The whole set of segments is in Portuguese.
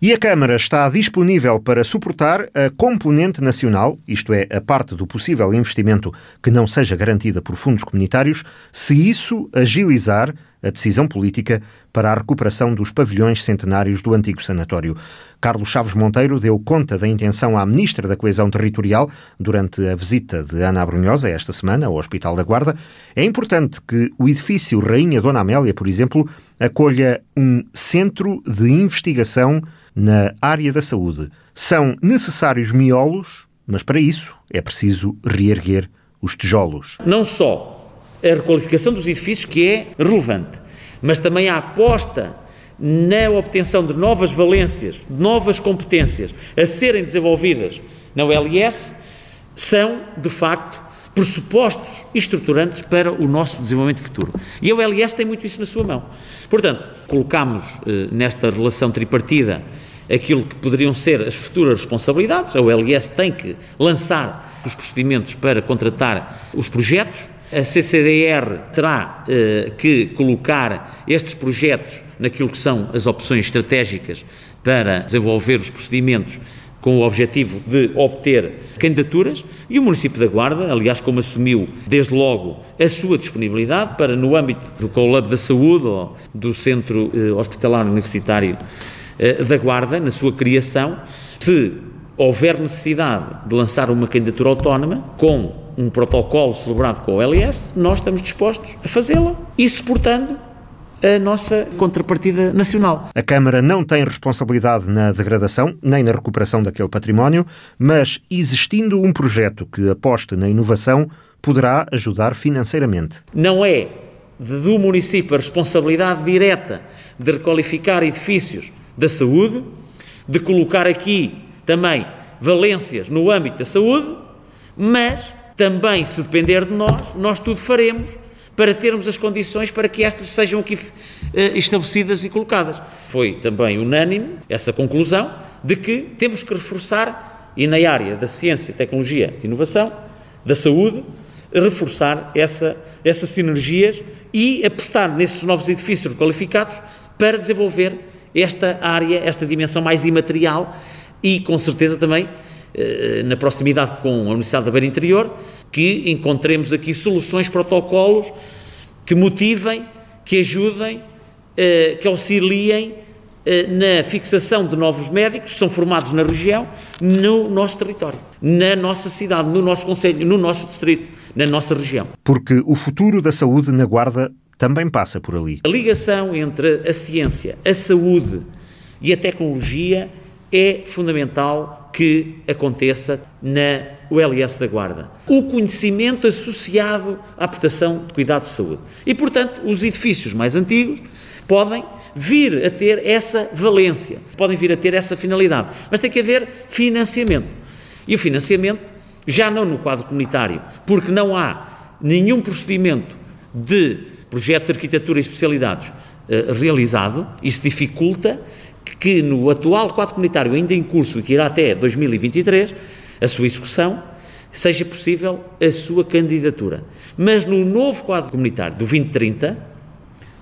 E a Câmara está disponível para suportar a componente nacional, isto é, a parte do possível investimento que não seja garantida por fundos comunitários, se isso agilizar a decisão política para a recuperação dos pavilhões centenários do antigo sanatório. Carlos Chaves Monteiro deu conta da intenção à Ministra da Coesão Territorial durante a visita de Ana Abrunhosa esta semana ao Hospital da Guarda. É importante que o edifício Rainha Dona Amélia, por exemplo, acolha um centro de investigação na área da saúde. São necessários miolos, mas para isso é preciso reerguer os tijolos. Não só a requalificação dos edifícios, que é relevante, mas também a aposta na obtenção de novas valências, de novas competências a serem desenvolvidas na ULS, são, de facto, pressupostos estruturantes para o nosso desenvolvimento futuro. E a ULS tem muito isso na sua mão. Portanto, colocamos eh, nesta relação tripartida aquilo que poderiam ser as futuras responsabilidades. A OLS tem que lançar os procedimentos para contratar os projetos. A CCDR terá eh, que colocar estes projetos naquilo que são as opções estratégicas para desenvolver os procedimentos com o objetivo de obter candidaturas e o município da Guarda, aliás, como assumiu desde logo a sua disponibilidade para, no âmbito do Colab da Saúde ou do Centro eh, Hospitalar Universitário eh, da Guarda, na sua criação, se houver necessidade de lançar uma candidatura autónoma com um protocolo celebrado com o LS, nós estamos dispostos a fazê-la. E suportando a nossa contrapartida nacional. A Câmara não tem responsabilidade na degradação nem na recuperação daquele património, mas existindo um projeto que aposte na inovação, poderá ajudar financeiramente. Não é do município a responsabilidade direta de requalificar edifícios da saúde, de colocar aqui também valências no âmbito da saúde, mas também, se depender de nós, nós tudo faremos para termos as condições para que estas sejam aqui uh, estabelecidas e colocadas. Foi também unânime essa conclusão de que temos que reforçar, e na área da ciência, tecnologia e inovação, da saúde, reforçar essa, essas sinergias e apostar nesses novos edifícios qualificados para desenvolver esta área, esta dimensão mais imaterial e, com certeza, também eh, na proximidade com a Universidade da Beira Interior, que encontremos aqui soluções, protocolos que motivem, que ajudem, eh, que auxiliem eh, na fixação de novos médicos que são formados na região, no nosso território, na nossa cidade, no nosso conselho, no nosso distrito, na nossa região. Porque o futuro da saúde na Guarda também passa por ali. A ligação entre a ciência, a saúde e a tecnologia é fundamental que aconteça na ULS da Guarda. O conhecimento associado à prestação de cuidados de saúde. E, portanto, os edifícios mais antigos podem vir a ter essa valência, podem vir a ter essa finalidade. Mas tem que haver financiamento. E o financiamento, já não no quadro comunitário, porque não há nenhum procedimento de projeto de arquitetura e especialidades uh, realizado, isso dificulta que no atual quadro comunitário ainda em curso e que irá até 2023, a sua execução, seja possível a sua candidatura. Mas no novo quadro comunitário do 2030,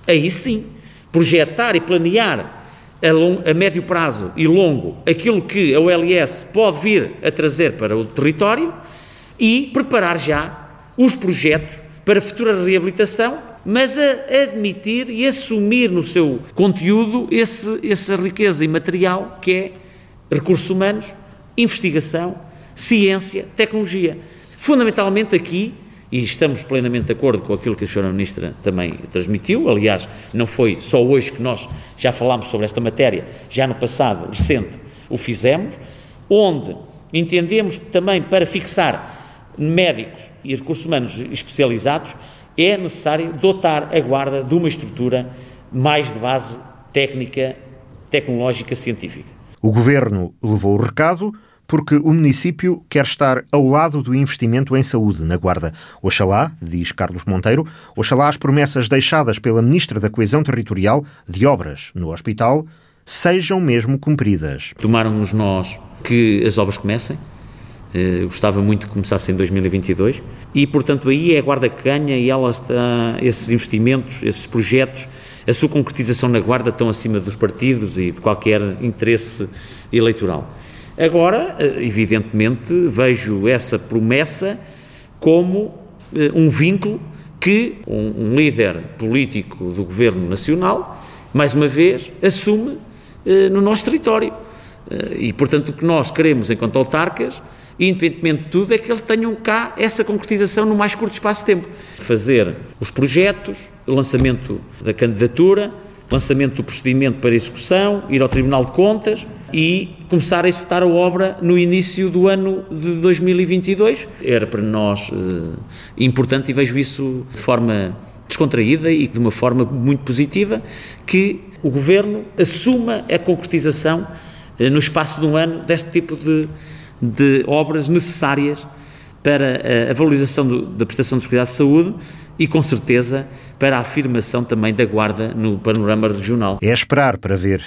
aí sim, projetar e planear a, long, a, médio prazo e longo aquilo que a OLS pode vir a trazer para o território e preparar já os projetos para futura reabilitação mas a admitir e assumir no seu conteúdo esse, essa riqueza imaterial que é recursos humanos, investigação, ciência, tecnologia. Fundamentalmente aqui, e estamos plenamente de acordo com aquilo que a Sra. Ministra também transmitiu, aliás, não foi só hoje que nós já falámos sobre esta matéria, já no passado recente o fizemos, onde entendemos também para fixar médicos e recursos humanos especializados é necessário dotar a Guarda de uma estrutura mais de base técnica, tecnológica, científica. O Governo levou o recado porque o município quer estar ao lado do investimento em saúde na Guarda. Oxalá, diz Carlos Monteiro, oxalá as promessas deixadas pela Ministra da Coesão Territorial de obras no hospital sejam mesmo cumpridas. Tomaram-nos nós que as obras comecem, Uh, gostava muito que começasse em 2022 e, portanto, aí é a Guarda que ganha e ela está, esses investimentos, esses projetos a sua concretização na Guarda estão acima dos partidos e de qualquer interesse eleitoral. Agora, eh, evidentemente, vejo essa promessa como eh, um vínculo que um, líder político do Governo Nacional, mais uma vez, assume eh, no nosso território. E, portanto, o que nós queremos enquanto autarcas, independentemente de tudo, é que eles tenham cá essa concretização no mais curto espaço de tempo. Fazer os projetos, o lançamento da candidatura, lançamento do procedimento para execução, ir ao Tribunal de Contas e começar a executar a obra no início do ano de 2022. Era para nós eh, importante e vejo isso de forma descontraída e de uma forma muito positiva que o Governo assuma a concretização eh, no espaço de um ano deste tipo de, de obras necessárias para a valorização do, da prestação de cuidados de saúde e, com certeza, para a afirmação também da Guarda no panorama regional. É esperar para ver